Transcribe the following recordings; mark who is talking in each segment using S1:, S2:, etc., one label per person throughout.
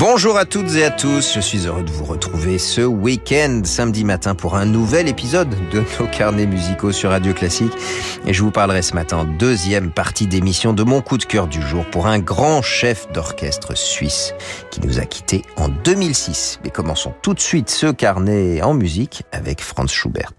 S1: Bonjour à toutes et à tous, je suis heureux de vous retrouver ce week-end, samedi matin, pour un nouvel épisode de nos carnets musicaux sur Radio Classique. Et je vous parlerai ce matin, deuxième partie d'émission de mon coup de cœur du jour pour un grand chef d'orchestre suisse qui nous a quittés en 2006. Mais commençons tout de suite ce carnet en musique avec Franz Schubert.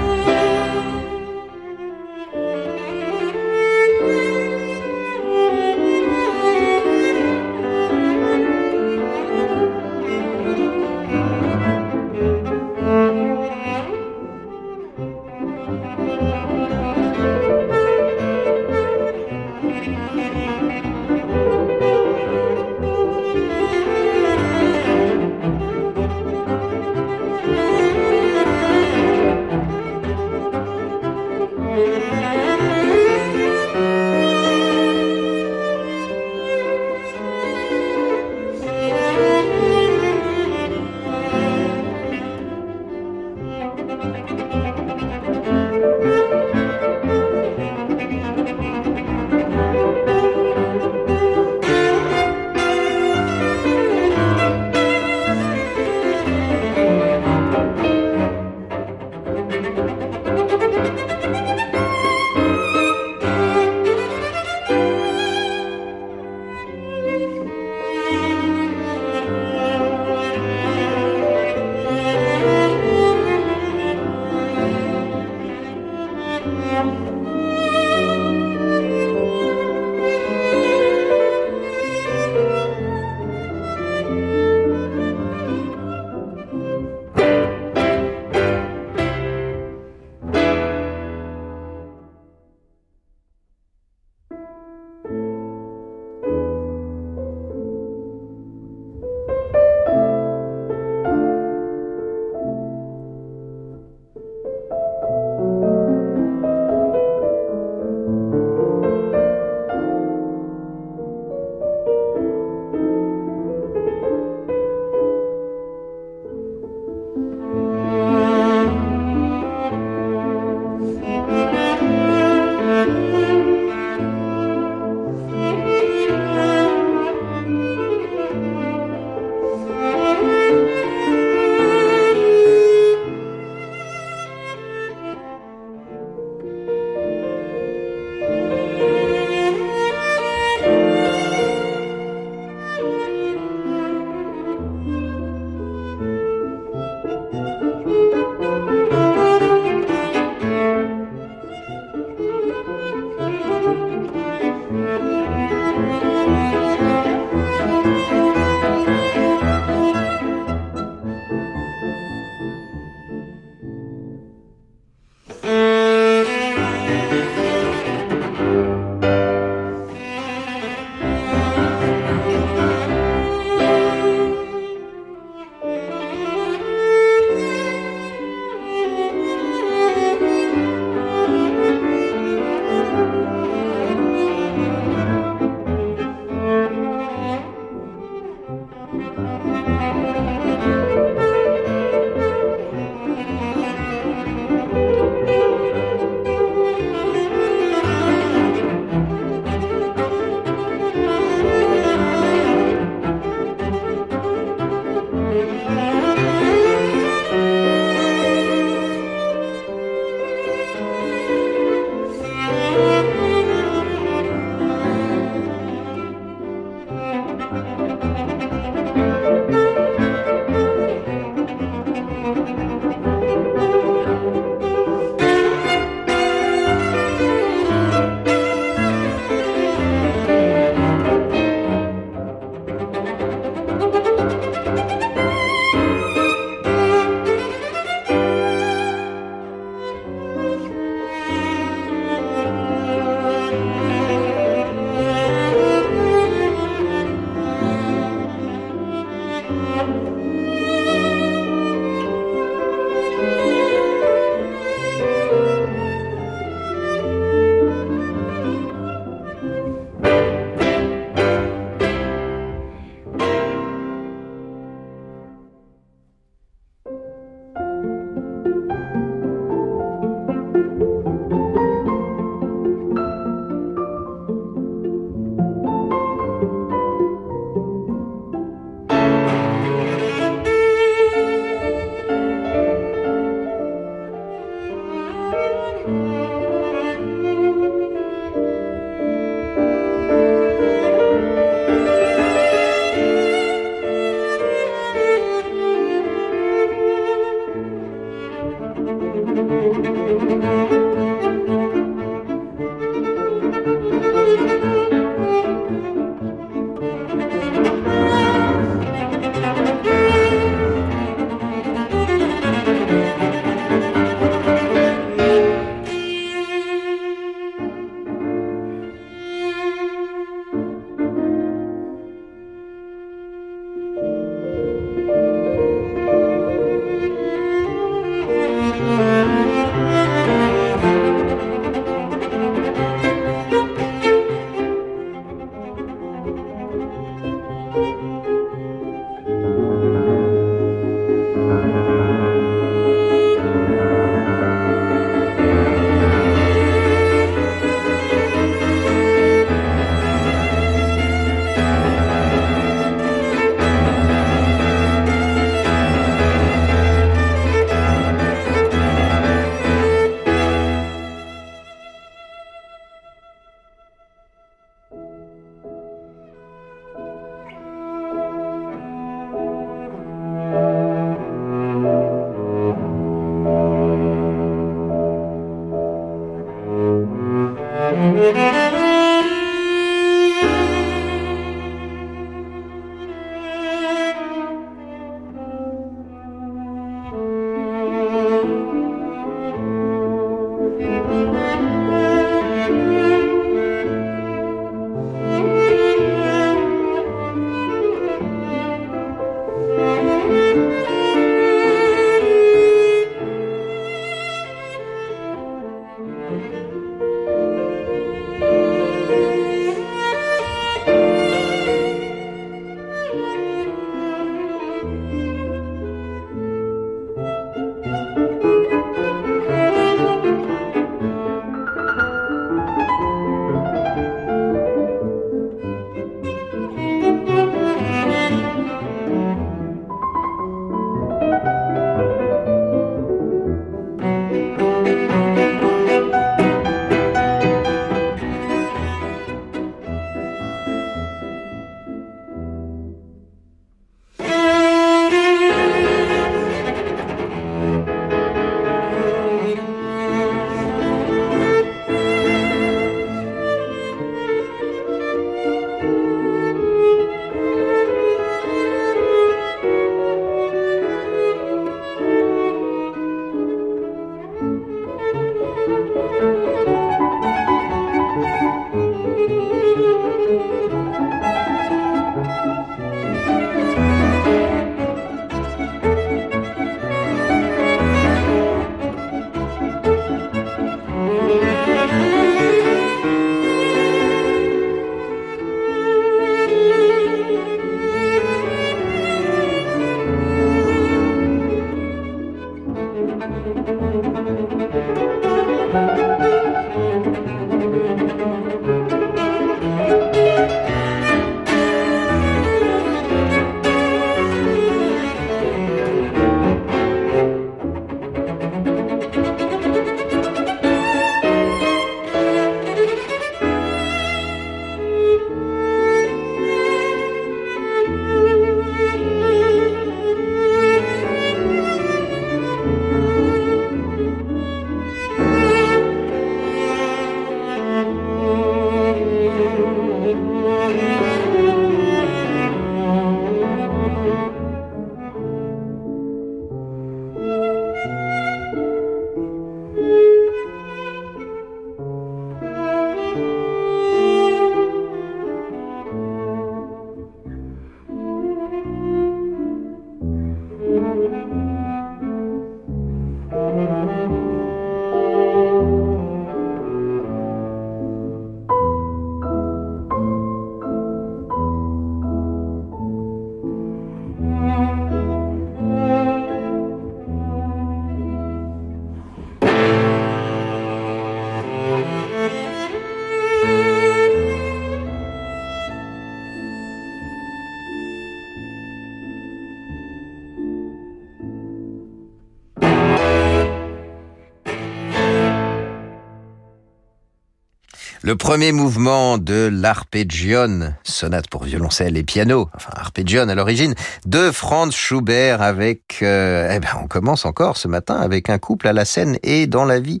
S1: Le premier mouvement de l'Arpeggione, sonate pour violoncelle et piano, enfin Arpeggione à l'origine, de Franz Schubert avec, euh, eh ben on commence encore ce matin avec un couple à la scène et dans la vie.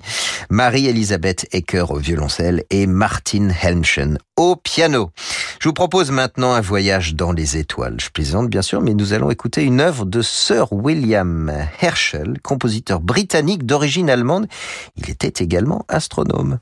S1: Marie-Elisabeth Ecker au violoncelle et Martin Helmchen au piano. Je vous propose maintenant un voyage dans les étoiles. Je plaisante bien sûr, mais nous allons écouter une œuvre de Sir William Herschel, compositeur britannique d'origine allemande. Il était également astronome.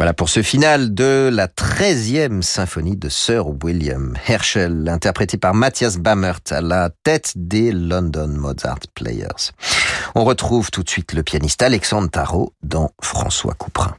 S1: Voilà pour ce final de la 13e symphonie de Sir William Herschel, interprétée par Matthias Bammert à la tête des London Mozart Players. On retrouve tout de suite le pianiste Alexandre Tarot dans François Couperin.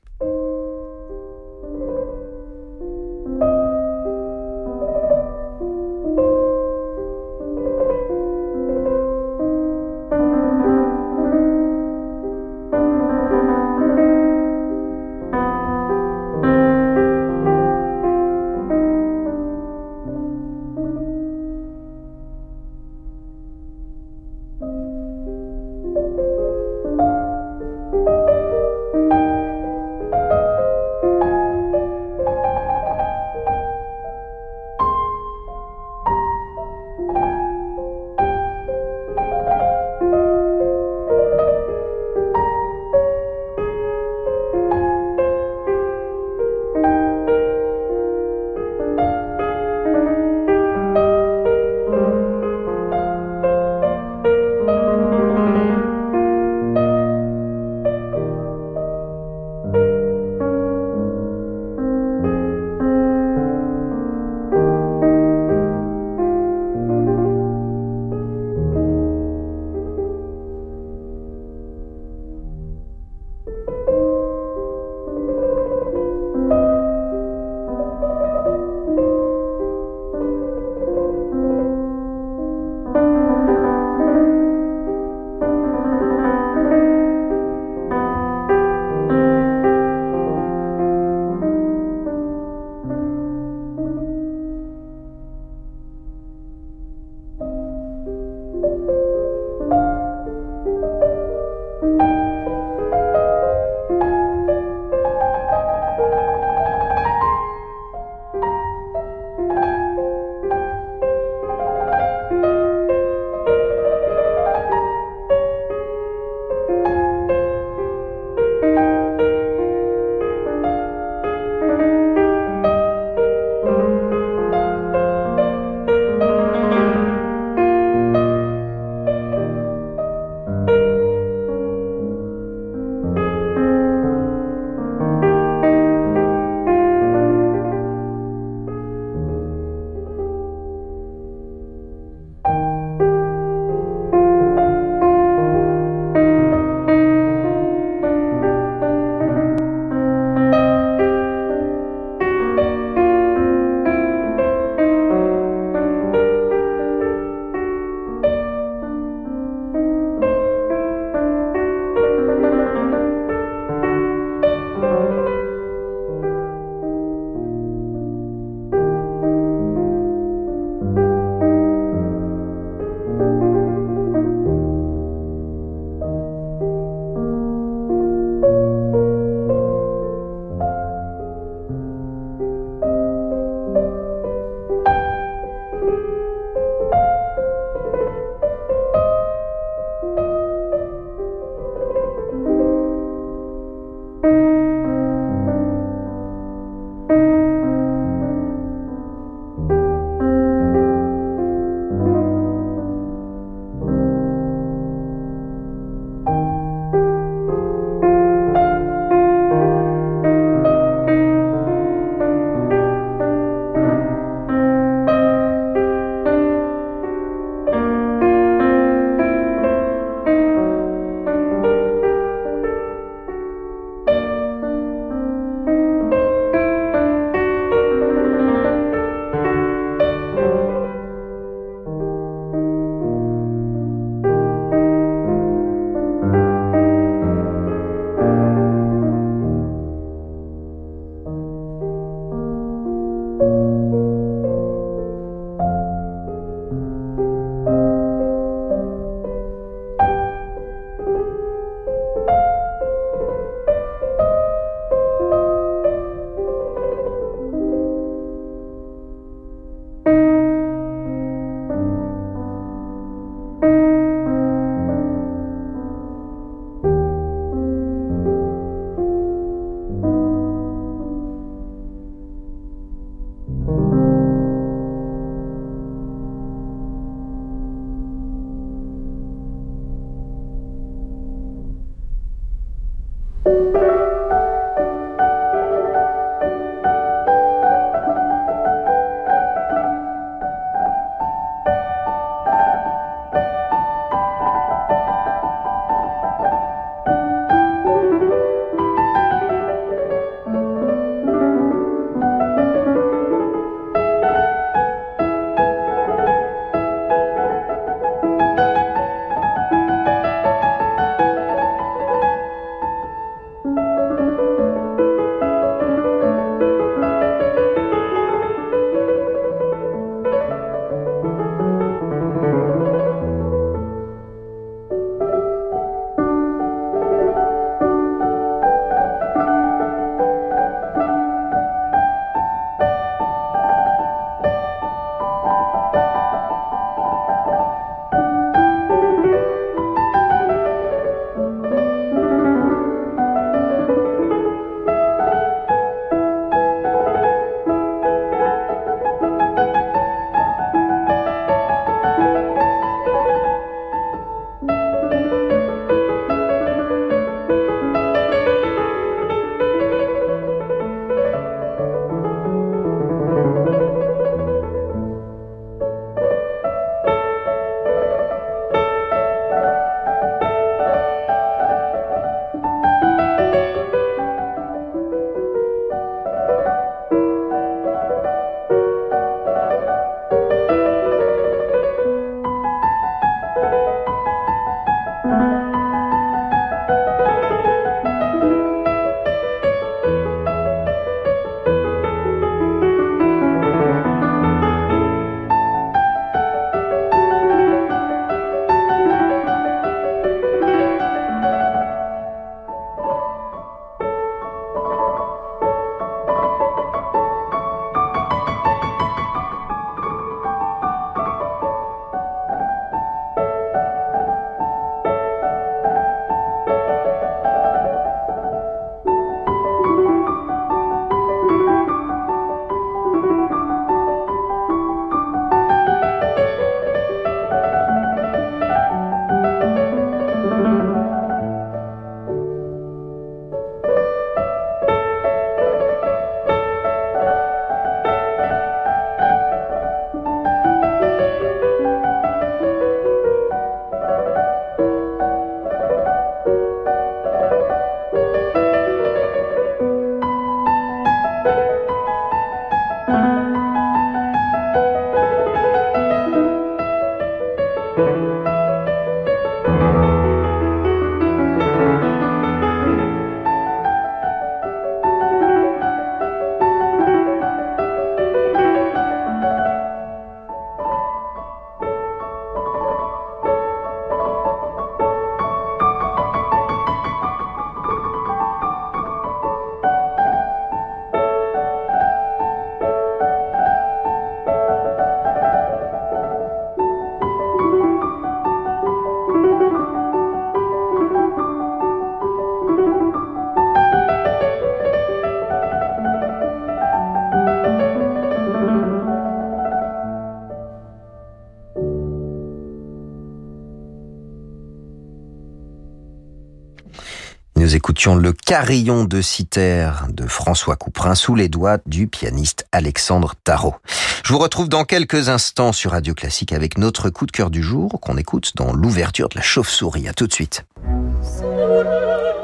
S1: Le carillon de Citer de François Couperin sous les doigts du pianiste Alexandre Tarot. Je vous retrouve dans quelques instants sur Radio Classique avec notre coup de cœur du jour qu'on écoute dans l'ouverture de la chauve-souris. À tout de suite.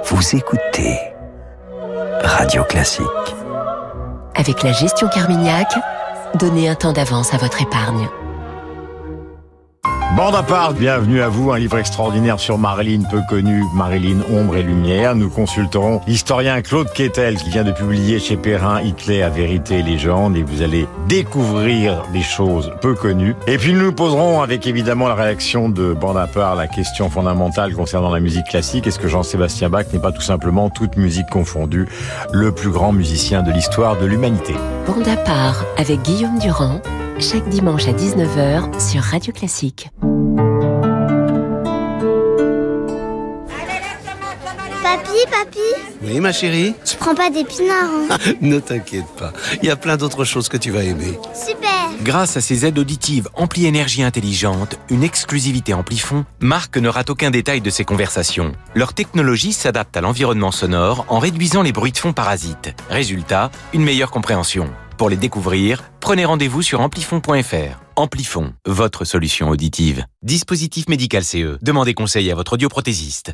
S2: Vous écoutez Radio Classique.
S3: Avec la gestion Carmignac, donnez un temps d'avance à votre épargne.
S4: Bande à part, bienvenue à vous, un livre extraordinaire sur Marilyn, peu connu, Marilyn, ombre et lumière. Nous consulterons l'historien Claude Quetel qui vient de publier chez Perrin Hitler à vérité et légende et vous allez découvrir des choses peu connues. Et puis nous nous poserons avec évidemment la réaction de Bande à part la question fondamentale concernant la musique classique. Est-ce que Jean-Sébastien Bach n'est pas tout simplement toute musique confondue le plus grand musicien de l'histoire de l'humanité?
S3: Bande à part avec Guillaume Durand chaque dimanche à 19h sur Radio Classique.
S5: Papi, papi
S6: Oui, ma chérie
S5: Tu prends pas d'épinards, hein
S6: Ne t'inquiète pas, il y a plein d'autres choses que tu vas aimer.
S5: Super
S7: Grâce à ses aides auditives Ampli Énergie Intelligente, une exclusivité Amplifon, Marc ne rate aucun détail de ses conversations. Leur technologie s'adapte à l'environnement sonore en réduisant les bruits de fond parasites. Résultat, une meilleure compréhension. Pour les découvrir, prenez rendez-vous sur amplifon.fr. Amplifon, votre solution auditive. Dispositif médical CE. Demandez conseil à votre audioprothésiste.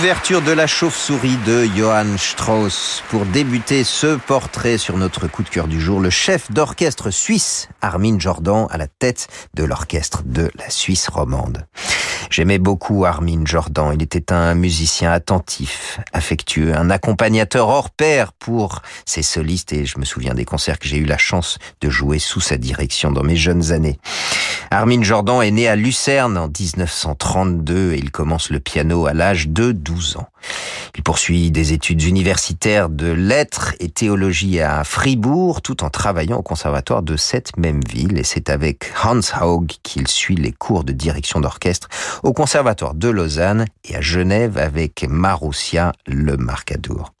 S1: L'ouverture de la chauve-souris de Johann Strauss. Pour débuter ce portrait sur notre coup de cœur du jour, le chef d'orchestre suisse, Armin Jordan, à la tête de l'orchestre de la Suisse romande. J'aimais beaucoup Armin Jordan. Il était un musicien attentif, affectueux, un accompagnateur hors pair pour ses solistes et je me souviens des concerts que j'ai eu la chance de jouer sous sa direction dans mes jeunes années. Armin Jordan est né à Lucerne en 1932 et il commence le piano à l'âge de 12 ans. Il poursuit des études universitaires de lettres et théologie à Fribourg tout en travaillant au conservatoire de cette même ville et c'est avec Hans Haug qu'il suit les cours de direction d'orchestre conservatoire de Lausanne et à Genève avec Marussia Le Marcadour.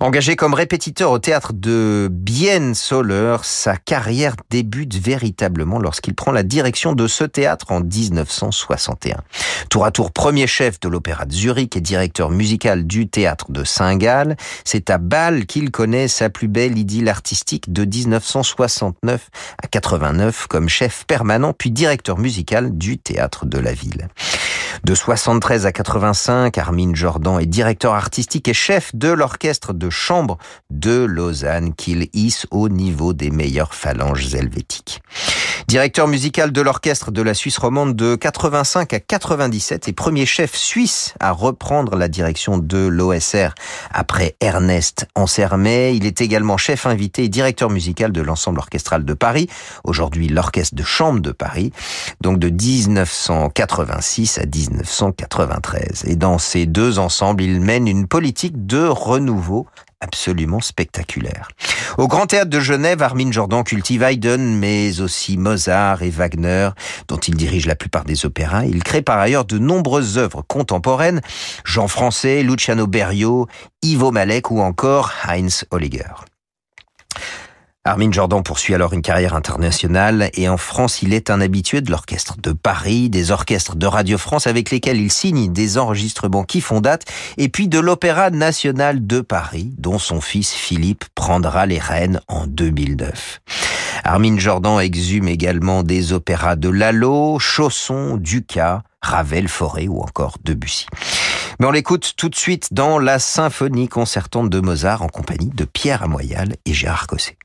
S1: Engagé comme répétiteur au théâtre de Bienne-Soler, sa carrière débute véritablement lorsqu'il prend la direction de ce théâtre en 1961. Tour à tour premier chef de l'Opéra de Zurich et directeur musical du théâtre de Saint-Gall, c'est à Bâle qu'il connaît sa plus belle idylle artistique de 1969 à 89 comme chef permanent puis directeur musical du théâtre de la ville. De 73 à 85, Armin Jordan est directeur artistique et chef de l'orchestre de chambre de Lausanne qu'il hisse au niveau des meilleures phalanges helvétiques. Directeur musical de l'orchestre de la Suisse romande de 85 à 97 et premier chef suisse à reprendre la direction de l'OSR après Ernest Ansermet. Il est également chef invité et directeur musical de l'ensemble orchestral de Paris, aujourd'hui l'orchestre de chambre de Paris, donc de 1986 à 1993. Et dans ces deux ensembles, il mène une politique de renouveau absolument spectaculaire. Au Grand Théâtre de Genève, Armin Jordan cultive Haydn, mais aussi Mozart et Wagner, dont il dirige la plupart des opéras. Il crée par ailleurs de nombreuses œuvres contemporaines, Jean Français, Luciano Berio, Ivo Malek ou encore Heinz Holliger. Armin Jordan poursuit alors une carrière internationale et en France, il est un habitué de l'orchestre de Paris, des orchestres de Radio France avec lesquels il signe des enregistrements qui font date et puis de l'Opéra national de Paris dont son fils Philippe prendra les rênes en 2009. Armin Jordan exhume également des opéras de Lalo, Chausson, Ducas, Ravel, Forêt ou encore Debussy. Mais on l'écoute tout de suite dans la symphonie concertante de Mozart en compagnie de Pierre Amoyal et Gérard Cosset.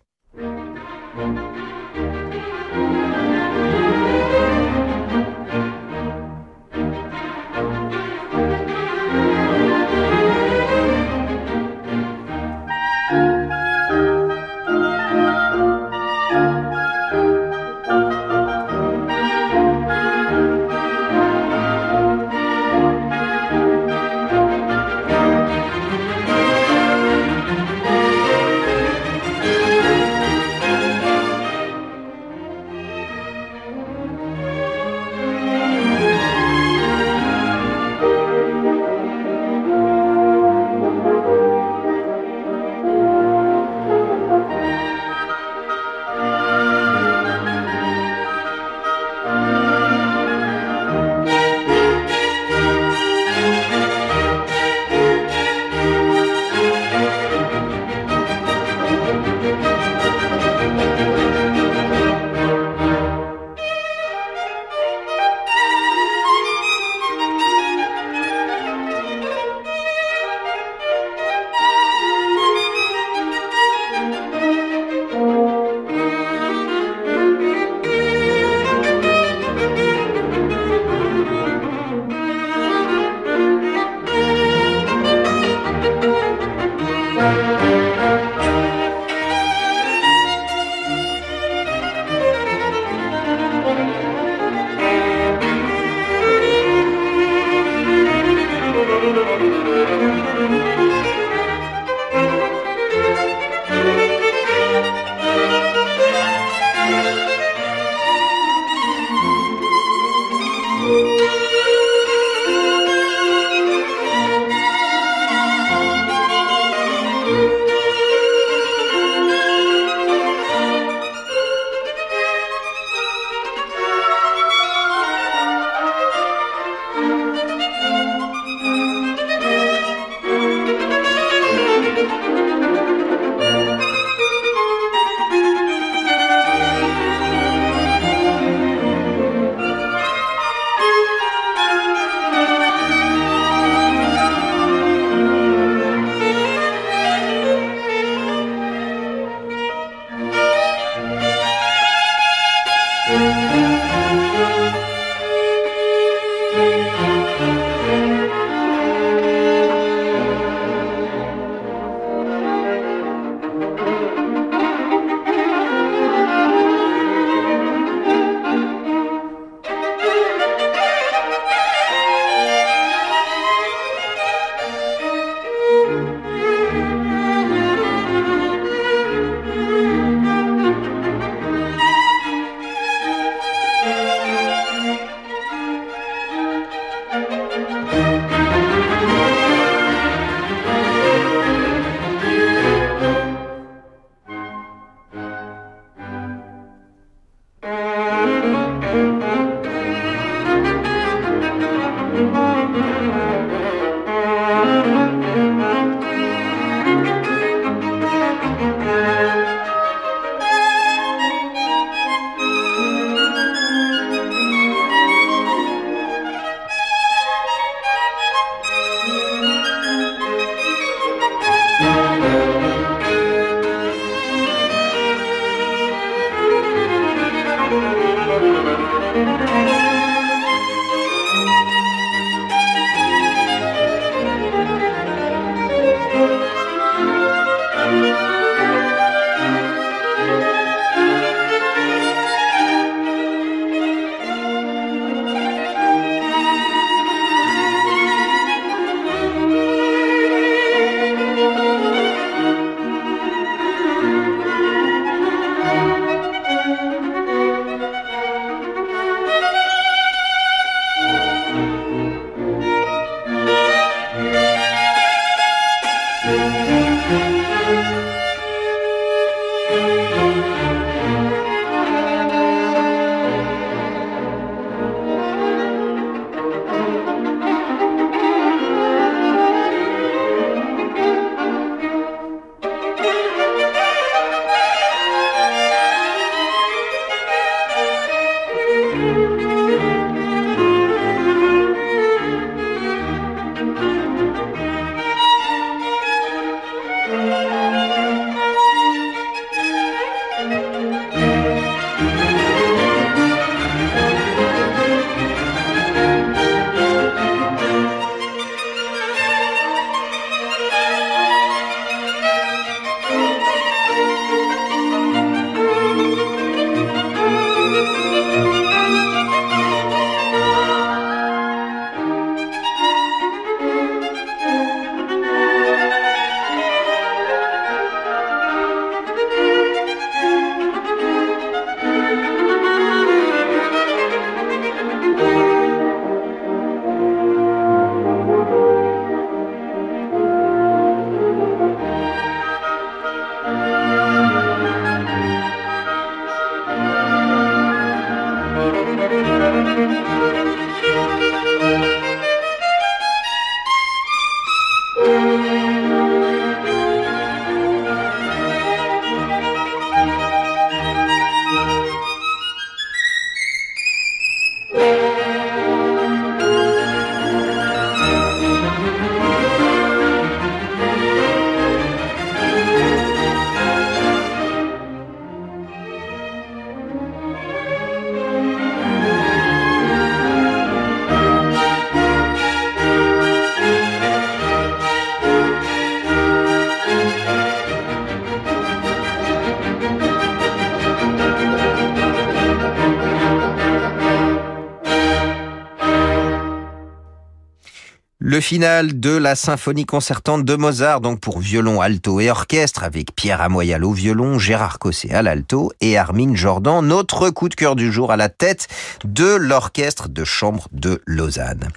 S1: Le final de la symphonie concertante de Mozart, donc pour violon, alto et orchestre, avec Pierre Amoyal au violon, Gérard Cosset à l'alto et Armin Jordan, notre coup de cœur du jour à la tête de l'orchestre de chambre de Lausanne.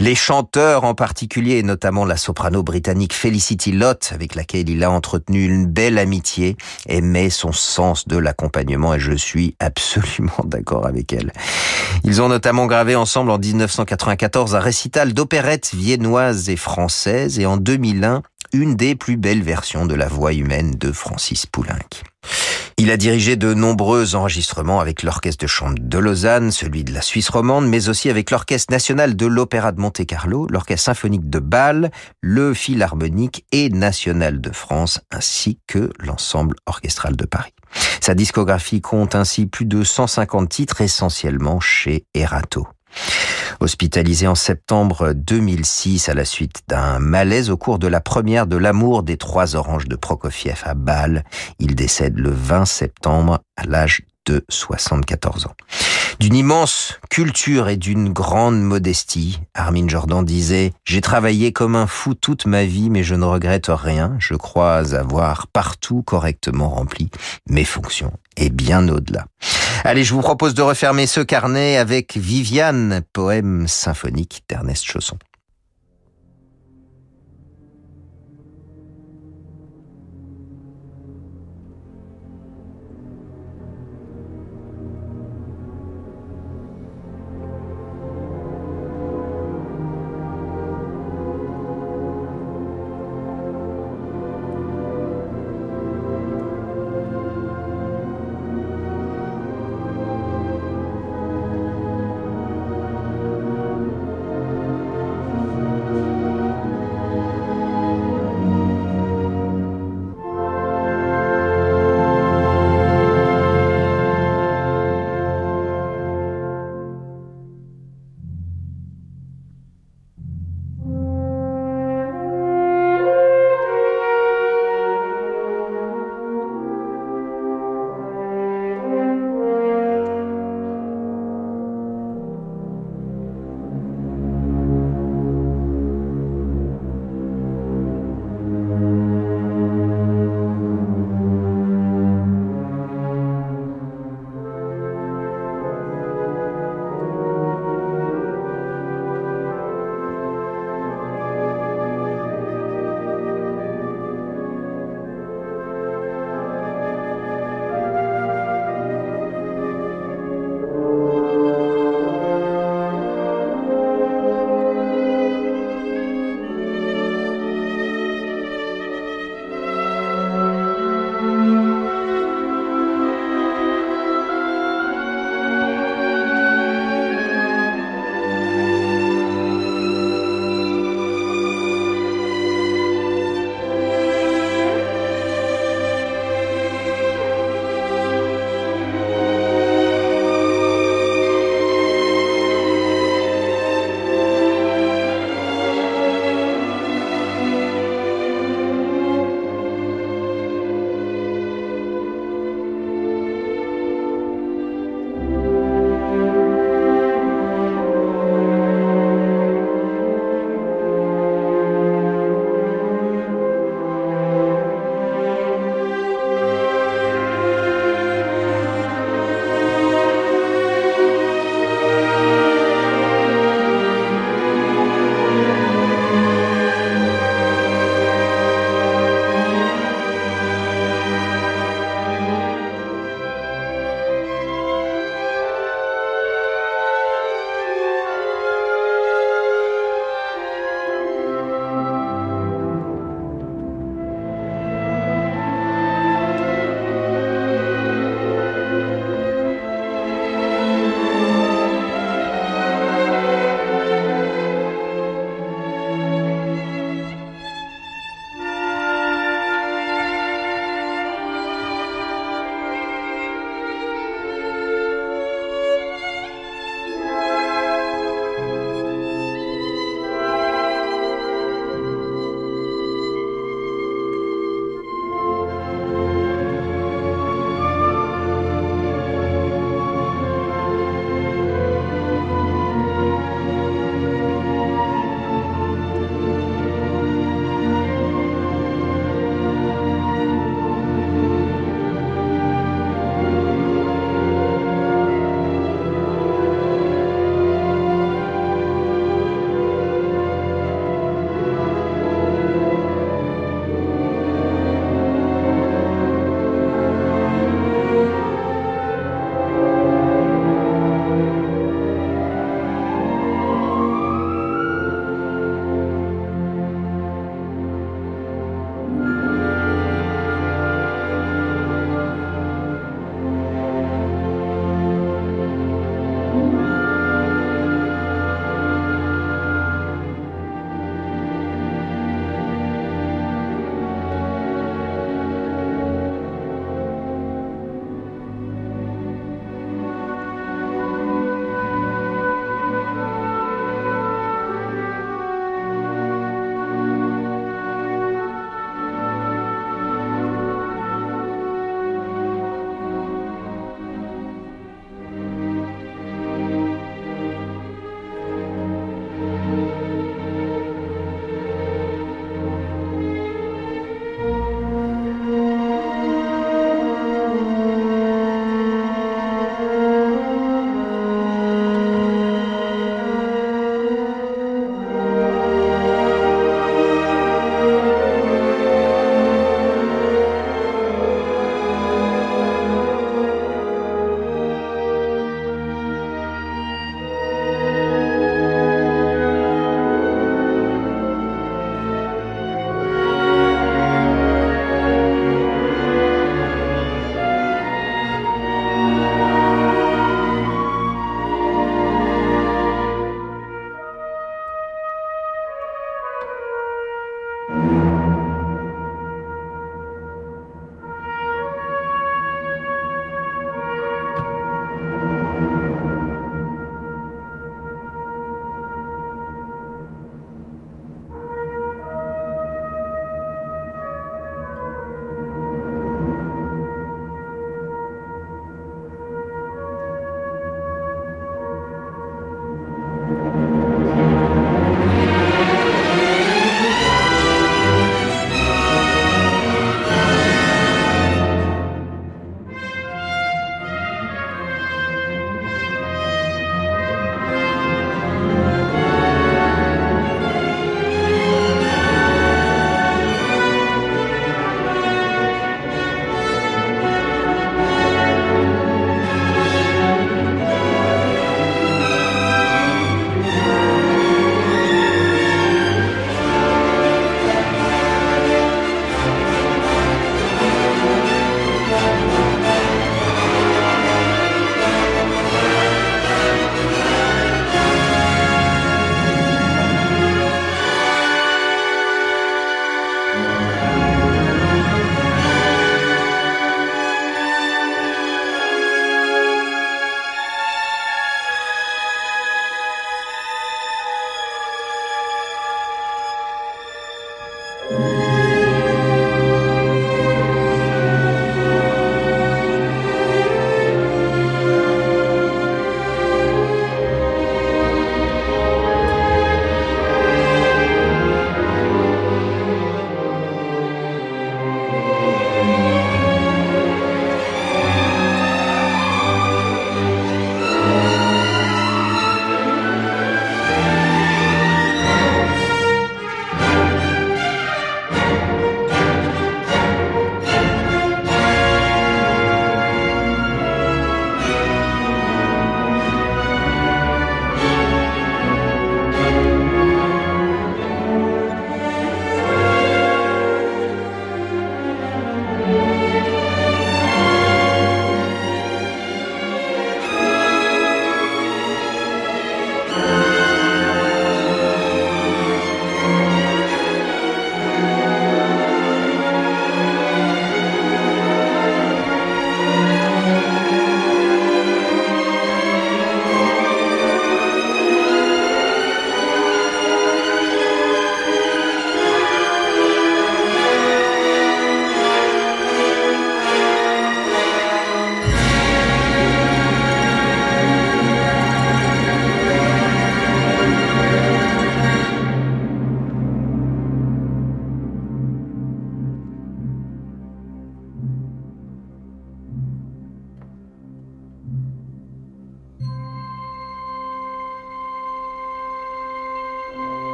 S1: Les chanteurs en particulier, et notamment la soprano britannique Felicity Lott, avec laquelle il a entretenu une belle amitié, aimaient son sens de l'accompagnement et je suis absolument d'accord avec elle. Ils ont notamment gravé ensemble en 1994 un récital d'opérettes viennoises et françaises et en 2001 une des plus belles versions de la voix humaine de Francis Poulenc. Il a dirigé de nombreux enregistrements avec l'Orchestre de chambre de Lausanne, celui de la Suisse romande, mais aussi avec l'Orchestre national de l'Opéra de Monte-Carlo, l'Orchestre symphonique de Bâle, le Philharmonique et National de France, ainsi que l'Ensemble orchestral de Paris. Sa discographie compte ainsi plus de 150 titres, essentiellement chez Erato. Hospitalisé en septembre 2006 à la suite d'un malaise au cours de la première de l'amour des trois oranges de Prokofiev à Bâle, il décède le 20 septembre à l'âge de 74 ans. D'une immense culture et d'une grande modestie, Armin Jordan disait « J'ai travaillé comme un fou toute ma vie, mais je ne regrette rien. Je crois avoir partout correctement rempli mes fonctions, et bien au-delà. » Allez, je vous propose de refermer ce carnet avec Viviane, poème symphonique d'Ernest Chausson.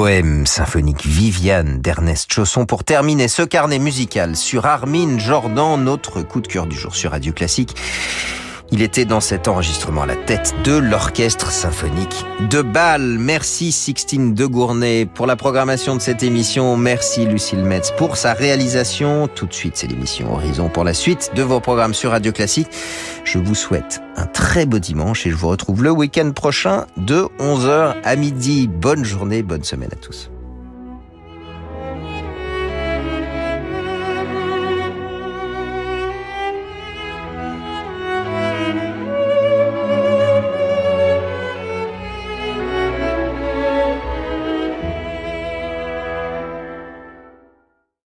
S1: Poème symphonique Viviane d'Ernest Chausson pour terminer ce carnet musical sur Armin Jordan, notre coup de cœur du jour sur Radio Classique. Il était dans cet enregistrement à la tête de l'orchestre symphonique de Bâle. Merci Sixtine de Gournay pour la programmation de cette émission. Merci Lucille Metz pour sa réalisation. Tout de suite, c'est l'émission Horizon pour la suite de vos programmes sur Radio Classique. Je vous souhaite un très beau dimanche et je vous retrouve le week-end prochain de 11h à midi. Bonne journée, bonne semaine à tous.